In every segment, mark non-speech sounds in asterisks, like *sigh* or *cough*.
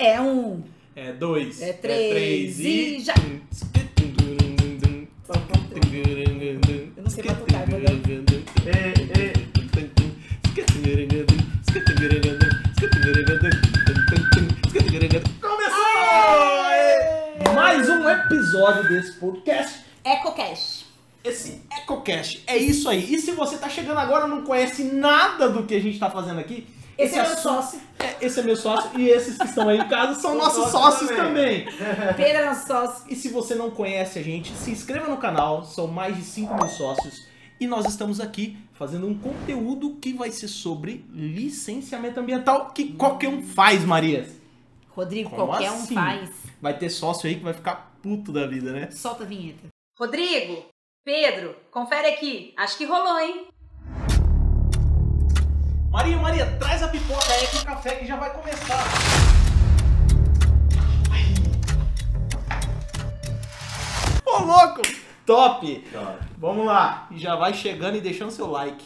É um. É dois. É três e já. Eu não sei batucar, dar. Começou! Mais um episódio desse podcast. EcoCash. Esse EcoCast. É isso aí. E se você tá chegando agora e não conhece nada do que a gente tá fazendo aqui, Esse é meu assunto- sócio. É, esse é meu sócio e esses que estão aí em casa são *laughs* nossos sócios sócios também. *laughs* Pedro é nosso sócio. E se você não conhece a gente, se inscreva no canal, são mais de 5 mil sócios. E nós estamos aqui fazendo um conteúdo que vai ser sobre licenciamento ambiental, que qualquer um faz, Maria. Rodrigo, Como qualquer assim? um faz. Vai ter sócio aí que vai ficar puto da vida, né? Solta a vinheta. Rodrigo, Pedro, confere aqui. Acho que rolou, hein? Maria, Maria, traz a pipoca aí que o café que já vai começar. Ô, louco! Top! Vamos lá. E já vai chegando e deixando seu like.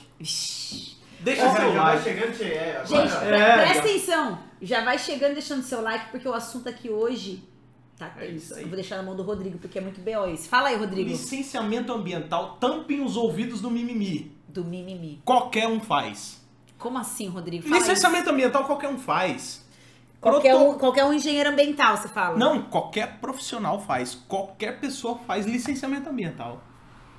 Deixa Já seu vai like. chegando, che- é, agora- Gente, É, presta já. atenção. Já vai chegando e deixando seu like, porque o assunto aqui hoje tá É isso aí. Eu vou deixar na mão do Rodrigo, porque é muito B.O. esse. Fala aí, Rodrigo. Licenciamento ambiental, tampem os ouvidos do mimimi. Do mimimi. Qualquer um faz. Como assim, Rodrigo? Fala Licenciamento ambiental, qualquer um faz. isso. Qualquer Proto- um, qualquer um engenheiro ambiental, você fala. Não, qualquer profissional faz. Qualquer pessoa faz licenciamento ambiental.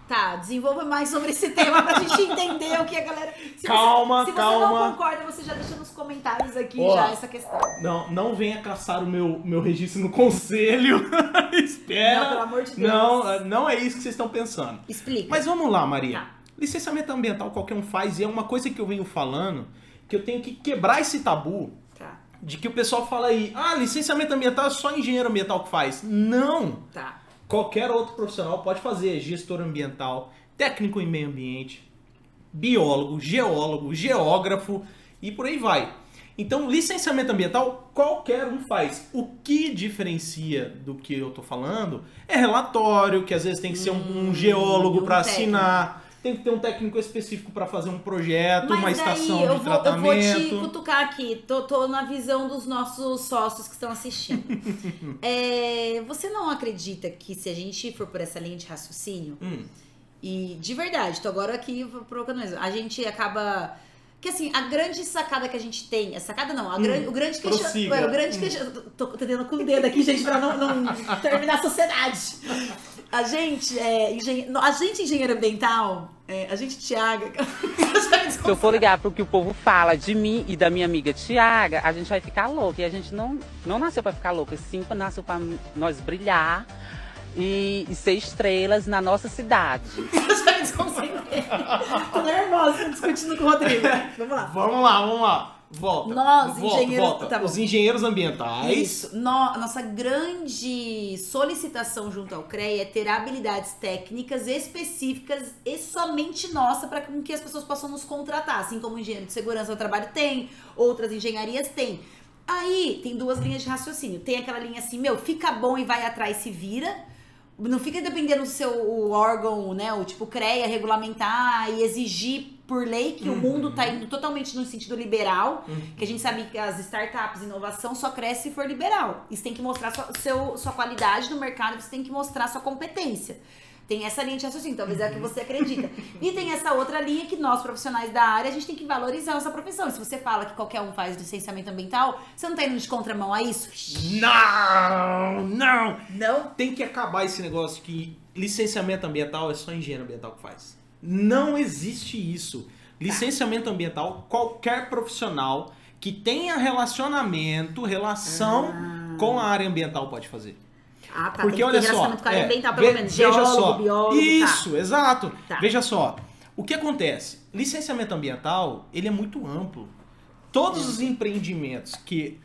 Tá, desenvolva mais sobre esse tema pra gente entender o que a galera. Se Calma, você, se calma. você não concorda, você já deixa nos comentários aqui Ó. já essa questão. Não, não venha caçar o meu, meu registro no conselho. *laughs* Espera. Não, pelo amor de Deus. Não, não é isso que vocês estão pensando. Explica. Mas vamos lá, Maria. Tá. Licenciamento ambiental qualquer um faz e é uma coisa que eu venho falando que eu tenho que quebrar esse tabu Tá, de que o pessoal fala aí, ah, licenciamento ambiental é só engenheiro ambiental que faz. Não! tá. Qualquer outro profissional pode fazer, gestor ambiental, técnico em meio ambiente, biólogo, geólogo, geógrafo e por aí vai. Então, licenciamento ambiental qualquer um faz. O que diferencia do que eu tô falando é relatório, que às vezes tem que ser um, um geólogo para assinar, tem que ter um técnico específico para fazer um projeto, uma Mas estação daí eu de vou, eu vou tratamento. te cutucar aqui. Tô, tô na visão dos nossos sócios que estão assistindo. *laughs* É, você não acredita que se a gente for por essa linha de raciocínio, Hum. e de verdade, tô agora aqui provocando mesmo, a gente acaba. Que assim, a grande sacada que a gente tem, a sacada não, a grande, o grande Hum, questionamento. O grande Hum. question... Tô tentando com o dedo aqui, gente, pra não, não terminar a sociedade. A gente, é, engen... a gente engenheiro ambiental, é, a gente Tiaga. *laughs* Se eu for ligar pro que o povo fala de mim e da minha amiga Tiaga, a gente vai ficar louca. E a gente não, não nasceu pra ficar louca, sim nasceu pra nós brilhar e, e ser estrelas na nossa cidade. *laughs* já me desconcentrei. Tô nervosa, tô discutindo com o Rodrigo. Vamos lá. Vamos lá, vamos lá. Volta. Nós, volta, engenheiros- volta. tá. Os engenheiros ambientais. Isso. No- nossa grande solicitação junto ao CREA é ter habilidades técnicas específicas e somente nossa para que as pessoas possam nos contratar, assim como o engenheiro de segurança do trabalho tem, outras engenharias têm. Aí tem duas linhas de raciocínio. Tem aquela linha assim, meu, fica bom e vai atrás se vira. Não fica dependendo do seu órgão, né? O tipo CREA regulamentar e exigir por lei que o mundo tá indo totalmente no sentido liberal. Que a gente sabe que as startups, inovação só cresce se for liberal. Você tem que mostrar sua, seu, sua qualidade no mercado, você tem que mostrar sua competência. Tem essa linha de raciocínio, talvez é a que você acredita. E tem essa outra linha que nós, profissionais da área, a gente tem que valorizar a nossa profissão. E se você fala que qualquer um faz licenciamento ambiental, você não tá indo de contramão a isso? Não, não. Não? Tem que acabar esse negócio que licenciamento ambiental é só engenheiro ambiental que faz. Não existe isso. Licenciamento ambiental, qualquer profissional que tenha relacionamento, relação com a área ambiental pode fazer. Ah, tá. Porque olha só, com a área é, ambiental, pelo ve- menos. veja Geólogo, só, biólogo, isso, exato. Tá. Veja só, o que acontece? Licenciamento ambiental, ele é muito amplo. Todos os empreendimentos que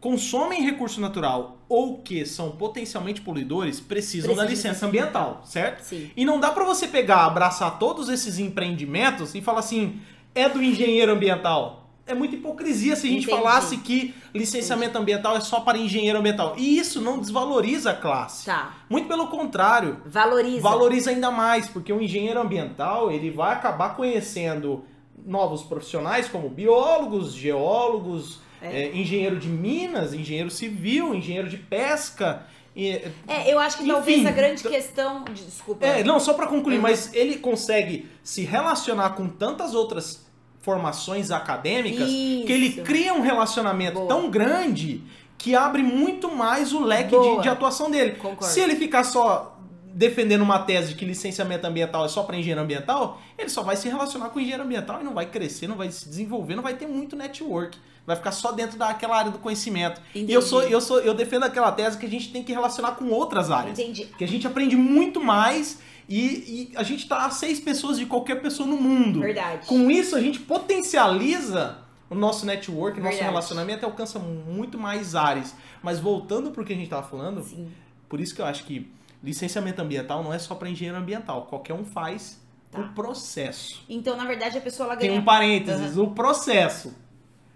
consomem recurso natural ou que são potencialmente poluidores precisam da Precisa de licença ambiental, certo? Sim. E não dá pra você pegar, abraçar todos esses empreendimentos e falar assim, é do engenheiro ambiental. É muita hipocrisia se a gente Entendi. falasse que licenciamento ambiental é só para engenheiro ambiental. E isso não desvaloriza a classe. Tá. Muito pelo contrário, Valoriza. valoriza ainda mais, porque o engenheiro ambiental ele vai acabar conhecendo novos profissionais como biólogos, geólogos, É. é, engenheiro de minas, engenheiro civil, engenheiro de pesca. e- É, eu acho que Enfim, talvez a grande questão. Desculpa. É, não, só pra concluir, Uhum. mas ele consegue se relacionar com tantas outras formações acadêmicas que ele Isso. cria um relacionamento Boa. tão grande que abre muito mais o leque de, de atuação dele. Concordo. Se ele ficar só defendendo uma tese de que licenciamento ambiental é só para engenheiro ambiental, ele só vai se relacionar com engenheiro ambiental e não vai crescer, não vai se desenvolver, não vai ter muito network. Vai ficar só dentro daquela área do conhecimento. E eu Entendi. sou, eu sou, eu defendo aquela tese que a gente tem que relacionar com outras áreas. Entendi. Que a gente aprende muito mais e, e a gente tá a seis pessoas de qualquer pessoa no mundo. Verdade. Com isso, a gente potencializa o nosso network, o nosso relacionamento e alcança muito mais áreas. Mas voltando pro que a gente tava falando, Sim. por isso que eu acho que licenciamento ambiental não é só para engenheiro ambiental. Qualquer um faz Tá. o processo. Então, na verdade, a pessoa ela Tem ganha um parênteses, o processo.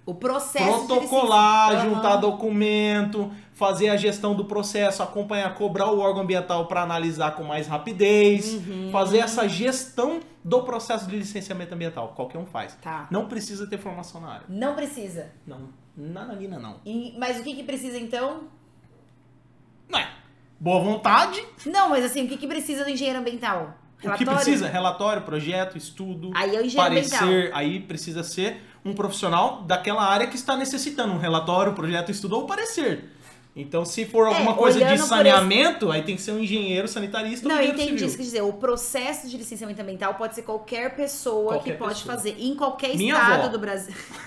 O processo. Protocolar, juntar Aham. documento, fazer a gestão do processo, acompanhar, cobrar o órgão ambiental para analisar com mais rapidez, Uhum. fazer essa gestão do processo de licenciamento ambiental. Qualquer um faz. Tá. Não precisa ter formação na área. Não precisa. Não, nananina não. E- mas o que, que precisa então? Não é. Boa vontade. Não, mas assim, o que, que precisa do engenheiro ambiental? O que precisa? Relatório, projeto, estudo, Aí é o engenheiro ambiental. parecer. Aí precisa ser um profissional daquela área que está necessitando um relatório, projeto, estudo ou parecer. Então, se for alguma coisa de É, olhando por saneamento, aí tem que ser um engenheiro sanitarista ou Não, eu engenheiro entendi isso que dizer. O processo de licenciamento ambiental pode ser qualquer pessoa Qualquer que pode pessoa. fazer. Em qualquer Minha estado avó. do Brasil. *laughs*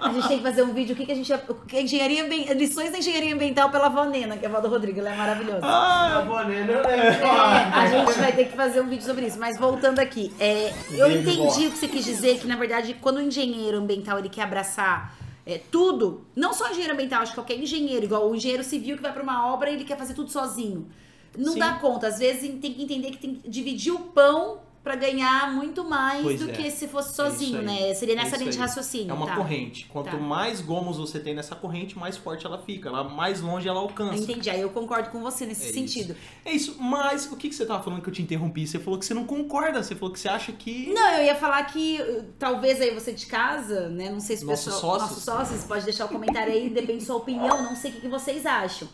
a gente tem que fazer um vídeo. O que, que a gente. o que engenharia, lições da engenharia ambiental pela avó Nena, que é a avó do Rodrigo. Ela é maravilhosa. Ah, a Bonena, É, *laughs* a gente vai ter que fazer um vídeo sobre isso. Mas voltando aqui, é, eu entendi o que você quis dizer, que na verdade, quando o engenheiro ambiental ele quer abraçar é, tudo, não só engenheiro ambiental, acho que qualquer engenheiro, igual o engenheiro civil que vai pra uma obra e ele quer fazer tudo sozinho. Não Sim. dá conta. Às vezes tem que entender que tem que dividir o pão pra ganhar muito mais Pois do é. que se fosse É sozinho, isso aí. né? Seria É nessa isso linha de raciocínio. É uma tá? corrente. Quanto Tá. mais gomos você tem nessa corrente, mais forte ela fica. Ela, mais longe ela alcança. Entendi. Aí eu concordo com você nesse É sentido. É isso, mas o que, que você tava falando que eu te interrompi? Você falou que você não concorda, você falou que você acha que. Não, eu ia falar que uh, talvez aí você de casa, né? Não sei se o Nossos pessoal, sócios. nossos sócios, pode deixar o comentário aí, depende da sua opinião, não sei o que, que vocês acham.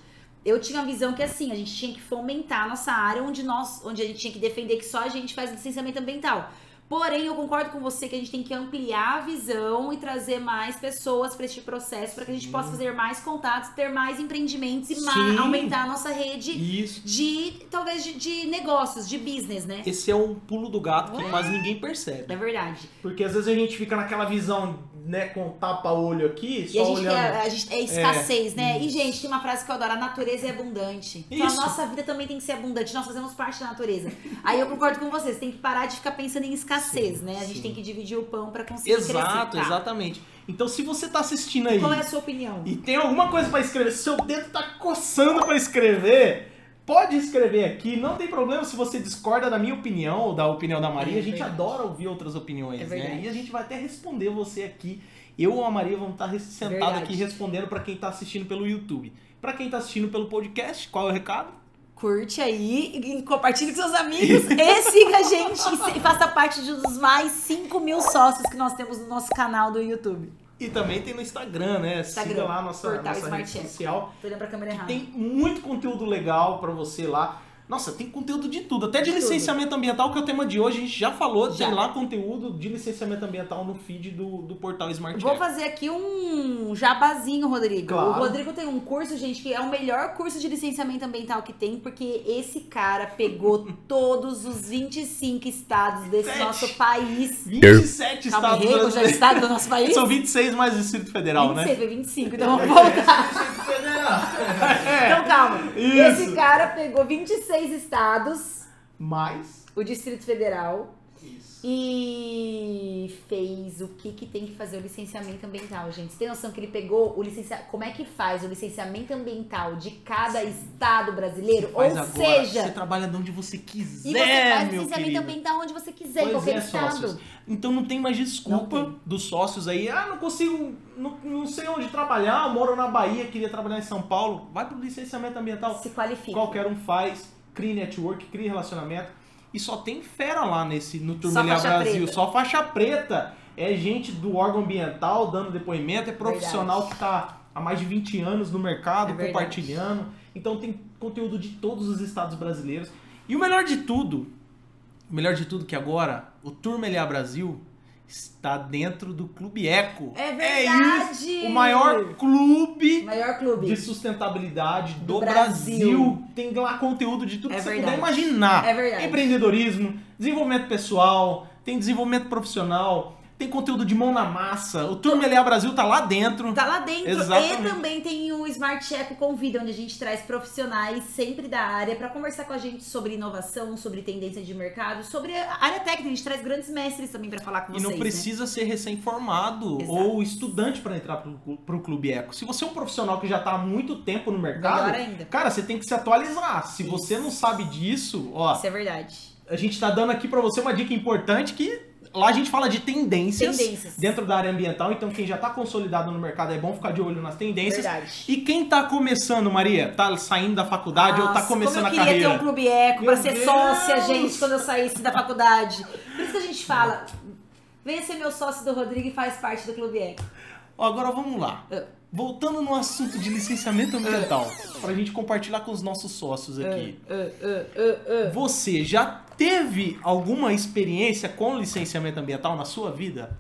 Eu tinha a visão que assim, a gente tinha que fomentar a nossa área onde nós, onde a gente tinha que defender que só a gente faz licenciamento ambiental. Porém, eu concordo com você que a gente tem que ampliar a visão e trazer mais pessoas para este processo para que a gente possa fazer mais contatos, ter mais empreendimentos e ma- Sim. aumentar a nossa rede Isso. de talvez de, de negócios, de business, né? Esse é um pulo do gato que quase ninguém percebe. É verdade. Porque às vezes a gente fica naquela visão, né, com tapa-olho aqui, E só a gente, olhando. quer, a gente é escassez, né? E, isso. gente, tem uma frase que eu adoro: a natureza é abundante. Então Isso. a nossa vida também tem que ser abundante. Nós fazemos parte da natureza. Aí eu concordo com vocês, tem que parar de ficar pensando em escassez, Sim, né? A gente sim. tem que dividir o pão pra conseguir Exato, crescer. Tá. exatamente. Então se você tá assistindo aí Qual é a sua opinião? e tem alguma coisa pra escrever, se seu dedo tá coçando pra escrever, pode escrever aqui, não tem problema se você discorda da minha opinião ou da opinião da Maria, É a gente adora ouvir outras opiniões, É né? E a gente vai até responder você aqui. Eu ou a Maria vamos estar sentados Verdade. aqui respondendo pra quem tá assistindo pelo YouTube. Pra quem tá assistindo pelo podcast, qual é o recado? Curte aí, e compartilhe com seus amigos *laughs* e siga a gente e faça parte de dos mais 5 mil sócios que nós temos no nosso canal do YouTube. E também tem no Instagram, né? Instagram, Siga lá a nossa, Portal nossa rede Smart social. Tô olhando pra câmera errada. Tem muito conteúdo legal pra você lá. Nossa, tem conteúdo de tudo. Até de, De licenciamento ambiental, que é o tema de hoje, a gente já falou. Já. Tem lá conteúdo de licenciamento ambiental no feed do, do portal Smart Vou App. fazer aqui um jabazinho, Rodrigo. Claro. O Rodrigo tem um curso, gente, que é o melhor curso de licenciamento ambiental que tem, porque esse cara pegou *laughs* todos os 25 estados desse Sete. nosso país. 27 Calma, estados já brasileiros. estado do nosso país? São 26 mais o Distrito Federal, 26, né? foi 25, então *laughs* vamos voltar. Então calma. Isso. Esse cara pegou 26 estados, Mais. o Distrito Federal, Isso. e fez o que que tem que fazer o licenciamento ambiental, gente. Você tem noção que ele pegou o licenciamento... Como é que faz o licenciamento ambiental de cada estado brasileiro? Ou agora. seja... Você trabalha de onde você quiser, E você faz licenciamento querido. ambiental onde você quiser, em Pois qualquer é, estado. sócios. Então não tem mais desculpa dos sócios aí. Ah, não consigo, não, não sei onde trabalhar, moro na Bahia, queria trabalhar em São Paulo. Vai pro licenciamento ambiental. Se qualifica. Qualquer um faz, cria network, cria relacionamento. E só tem fera lá nesse no faixa Brasil, preta. só faixa preta. é gente do órgão ambiental dando depoimento, é profissional Verdade. que está há mais de 20 anos no mercado É compartilhando. Então tem conteúdo de todos os estados brasileiros. E o melhor de tudo, o melhor de tudo que agora, o Turma LA Brasil está dentro do Clube Eco. É isso, verdade! o maior clube Maior clube. de sustentabilidade do, Do Brasil. Brasil. Tem lá conteúdo de tudo É que você verdade. puder imaginar. É verdade. Empreendedorismo, desenvolvimento pessoal, tem desenvolvimento profissional, tem conteúdo de mão na massa. O Turma LA Brasil tá lá dentro. Tá lá dentro. Exatamente. E também tem o Smart Eco Convida, onde a gente traz profissionais sempre da área para conversar com a gente sobre inovação, sobre tendência de mercado, sobre a área técnica. A gente traz grandes mestres também para falar com E vocês. não né? precisa ser recém-formado ou estudante para entrar pro, pro Clube Eco. Se você é um profissional que já tá há muito tempo no mercado, cara, você tem que se atualizar. Se Isso. você não sabe disso, ó, Isso é verdade. a gente tá dando aqui para você uma dica importante que lá a gente fala de tendências, Tendências. dentro da área ambiental, então quem já tá consolidado no mercado é bom ficar de olho nas tendências. Verdade. E quem tá começando, Maria, tá saindo da faculdade ou tá Nossa, começando como eu a queria carreira? ter um clube eco pra ser Deus! sócia, gente, quando eu saísse da faculdade. Por isso que a gente fala, venha ser meu sócio do Rodrigo e faz parte do clube eco. Agora vamos lá. Ah. Voltando no assunto de licenciamento ambiental, pra gente compartilhar com os nossos sócios aqui. Ah, ah, ah, ah. Você já teve alguma experiência com licenciamento ambiental na sua vida?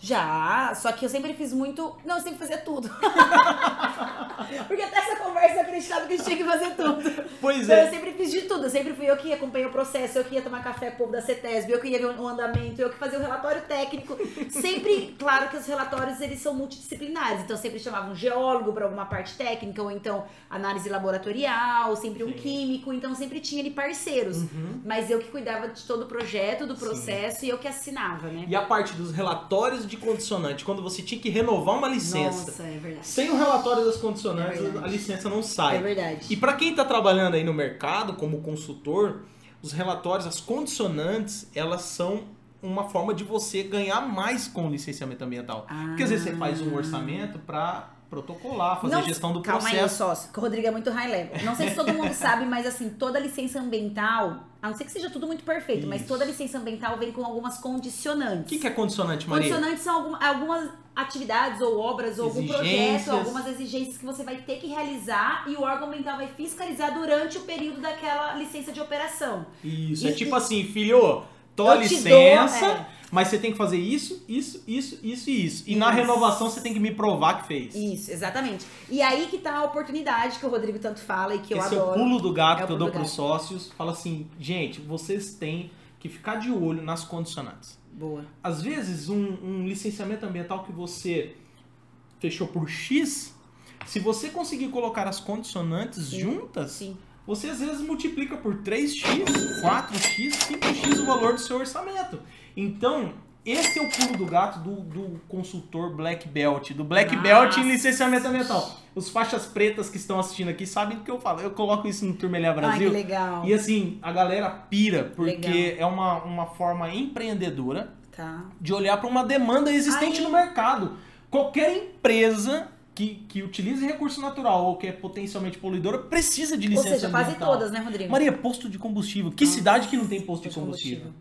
Já, só que eu sempre fiz muito. Não, eu sempre fazia tudo. *laughs* Porque até essa conversa eu acreditava que a gente tinha que fazer tudo. Pois Então, eu é. sempre fiz de tudo. Eu sempre fui eu que acompanhei o processo, eu que ia tomar café com o povo da CETESB, eu que ia ver o andamento, eu que fazia o relatório técnico. Sempre, claro que os relatórios eles são multidisciplinares. Então, sempre chamava um geólogo para alguma parte técnica, ou então análise laboratorial, sempre um Sim. químico. Então, sempre tinha ali parceiros. Uhum. Mas eu que cuidava de todo o projeto, do processo e eu que assinava, né? E a parte dos relatórios de condicionante, quando você tinha que renovar uma licença. Nossa, é verdade. Sem o relatório das condicionantes, É a licença não sai. É verdade. E para quem está trabalhando aí no mercado como consultor, os relatórios, as condicionantes, elas são uma forma de você ganhar mais com o licenciamento ambiental. Porque às vezes você faz um orçamento para protocolar, fazer Não, gestão do calma aí, processo. sócio, que o Rodrigo é muito high level. Não sei se todo mundo sabe, mas assim, toda licença ambiental, a não ser que seja tudo muito perfeito, mas Isso. toda licença ambiental vem com algumas condicionantes. O que, que é condicionante, Maria? Condicionantes são alguma- algumas atividades ou obras ou algum projeto, algumas exigências que você vai ter que realizar e o órgão ambiental vai fiscalizar durante o período daquela licença de operação. Isso, E- é tipo assim, filho, te licença, dou, é. Mas você tem que fazer isso, isso, isso, isso e isso. E na Isso. renovação você tem que me provar que fez. Isso, exatamente. E aí que tá a oportunidade que o Rodrigo tanto fala e que eu Esse é o adoro. pulo do gato É que eu dou do pros sócios. Fala assim, gente, vocês têm que ficar de olho nas condicionantes. Boa. Às vezes, um, um licenciamento ambiental que você fechou por X, se você conseguir colocar as condicionantes Sim, juntas, Sim. você às vezes multiplica por 3x, 4x, 5x o valor do seu orçamento. Então, esse é o pulo do gato do, do consultor Black Belt, do Black Nossa. Belt em licenciamento ambiental. Os faixas pretas que estão assistindo aqui sabem do que eu falo. Eu coloco isso no Turmelhar Ai, que Brasil. legal. e assim, a galera pira, porque Legal. é uma, uma forma empreendedora Tá. de olhar para uma demanda existente Aí- no mercado. Qualquer empresa que, que utilize recurso natural ou que é potencialmente poluidora precisa de Ou licença seja, quase ambiental. todas, né, Rodrigo? Maria, posto de combustível. Que cidade que não tem posto de combustível?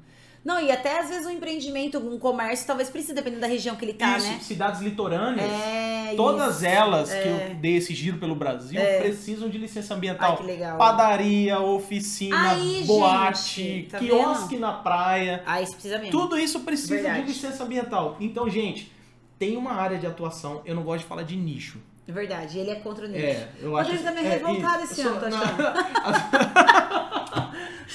Não, e até às vezes um empreendimento, um comércio, talvez precise, dependendo da região que ele tá, Isso, né? cidades litorâneas. É, Todas isso. elas que É. eu dei esse giro pelo Brasil precisam de licença ambiental. Ai, que legal. Padaria, oficina, Aí, boate, gente, tá quiosque na praia. Ah, isso precisa mesmo. Tudo isso precisa Verdade. de licença ambiental. Então, gente, tem uma área de atuação. Eu não gosto de falar de nicho. É Verdade, ele é contra o nicho. É, eu O acho. Rodrigo tá meio é, revoltado isso. esse ano, sou- tá. *laughs*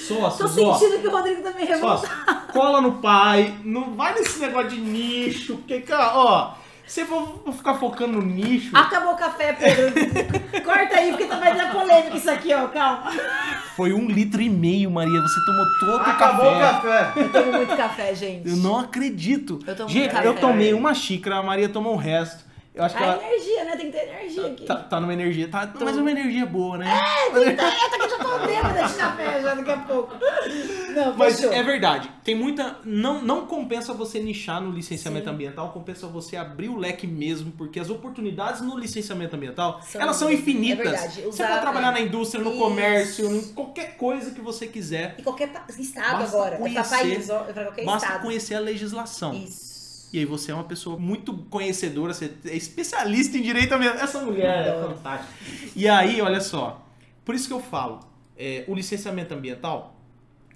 Tô Sócios, ó. sentindo que o Rodrigo tá meio revoltado. Cola no pai. Não vai nesse negócio de nicho. Porque, cara, ó. Se for for ficar focando no nicho, Acabou o café, Pedro. Corta aí, porque tá vai dar polêmica isso aqui, ó. Calma. foi um litro e meio, Maria. Você tomou todo Acabou o o café. café. Eu tomo muito café, gente. Eu não acredito. Eu tomo Gente, café. eu tomei uma xícara, a Maria tomou o resto. Eu acho que A ela energia, né? Tem que ter energia aqui. tá, tá numa energia. Tá, mas uma energia boa, né? Eita, que eu já tô bêbada de café já daqui a pouco. Não, Mas fechou. é verdade. Tem muita. Não, não compensa você nichar no licenciamento Sim. ambiental, compensa você abrir o leque mesmo, porque as oportunidades no licenciamento ambiental São- elas são infinitas. é verdade. Você Usar- pode trabalhar na indústria, no Isso. comércio, em qualquer coisa que você quiser. E qualquer estado Basta agora. É conhecer- país, ó. É qualquer Basta estado. conhecer a legislação. Isso. E aí você é uma pessoa muito conhecedora, você é especialista em direito ambiental. Essa mulher é fantástica. E aí, olha só, por isso que eu falo, é, o licenciamento ambiental,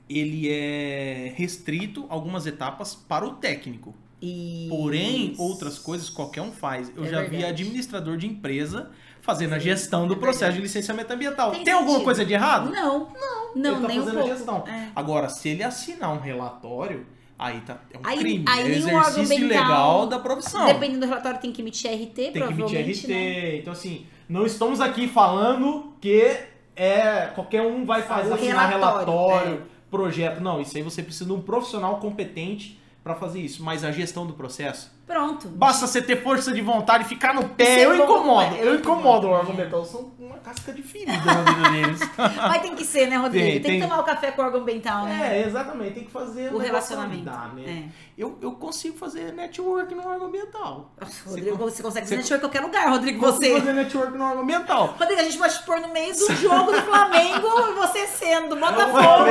ele é restrito a algumas etapas para o técnico. E... Porém, outras coisas qualquer um faz. Eu É já vi verdade. administrador de empresa fazendo a Sim, gestão do é processo verdade. de licenciamento ambiental. Tem Tem, alguma coisa de errado? Não, não, não, ele tá nem um fazendo a pouco. gestão. É. Agora, se ele assinar um relatório, aí tá, é um Aí- crime. aí é exercício ambiental- ilegal da profissão. Dependendo do relatório, tem que emitir RT, Tem que emitir provavelmente, RT. né? Então, assim, não estamos aqui falando que é qualquer um vai fazer assinar relatório, relatório, projeto. Não, isso aí você precisa de um profissional competente para fazer isso. Mas a gestão do processo, Pronto. basta você ter força de vontade e ficar no pé. Eu bom, incomodo, eu eu incomodo o incomodo. órgão ambiental. Eu sou uma casca de ferida na vida deles. Mas tem que ser, né, Rodrigo? Tem, Tem, que tem. tomar o café com o órgão ambiental, né? É, exatamente. Tem que fazer O relacionamento. né? É. Eu, eu consigo fazer network no órgão ambiental. Nossa, Rodrigo, você consegue você- se network em qualquer lugar, Rodrigo, você. fazer network no órgão ambiental. Rodrigo, a gente pode te pôr no meio do jogo do Flamengo e você sendo do Vai Botafogo.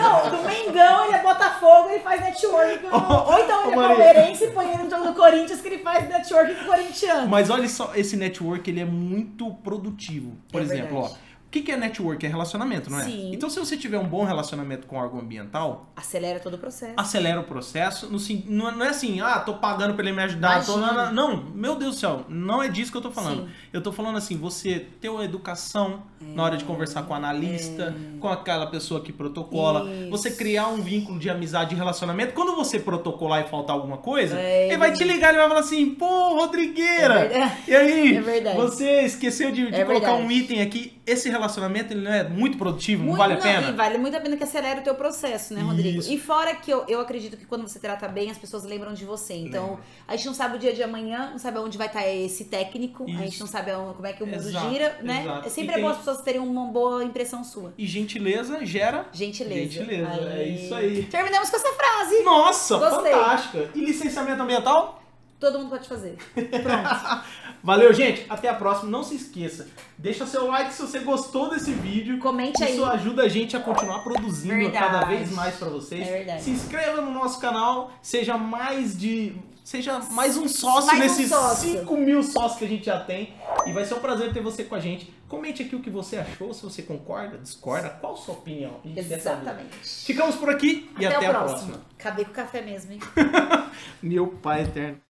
Não, do Mengão ele é Botafogo, ele faz network. Ou então ele é palmeirense e põe jogo do Corinthians que ele faz network corintiano. Mas olha só, esse network ele é muito produtivo. Por É exemplo, verdade. ó, o que que é network? É relacionamento, não é? Sim. Então, se você tiver um bom relacionamento com o órgão ambiental, Acelera todo o processo. acelera o processo. No, não, é- não é assim, ah, tô pagando pra ele me ajudar. não, meu Deus do céu, não é disso que eu tô falando. Sim. Eu tô falando assim, você ter uma educação na hora de conversar com o analista, com aquela pessoa que protocola, É. Isso. você criar um vínculo de amizade e relacionamento. Quando você protocolar e faltar alguma coisa, É, ele vai te ligar e vai falar assim, pô, Rodrigueira! É. E aí, É verdade. você esqueceu de, de É colocar verdade. um item aqui. Esse relacionamento ele não é muito produtivo, não Muito- vale a E pena? vale muito a pena que acelera o teu processo, né, Rodrigo? Isso. E fora que eu, eu acredito que quando você trata bem, as pessoas lembram de você. Então, a gente não sabe o dia de amanhã, não sabe aonde vai estar esse técnico, a gente Isso. não sabe como é que o mundo Exato, gira, né? exato. É sempre E tem- bom as pessoas terem uma boa impressão sua. E gentileza gera. Gentileza. Gentileza, é isso aí. Terminamos com essa frase. Nossa, Gostei. fantástica! E licenciamento ambiental? Todo mundo pode fazer. *laughs* Pronto. Valeu, gente. Até a próxima. Não se esqueça. Deixa seu like se você gostou desse vídeo. Comente aí. Isso ajuda a gente a continuar produzindo Verdade. cada vez mais pra vocês. É verdade. Se inscreva no nosso canal. Seja mais de. Seja mais um sócio Mais um nesses sócio. 5 mil sócios que a gente já tem. E vai ser um prazer ter você com a gente. Comente aqui o que você achou, se você concorda, discorda, qual a sua opinião. Exatamente. Ficamos por aqui e até, a próxima. Acabei com o café mesmo, hein? *laughs* Meu pai eterno.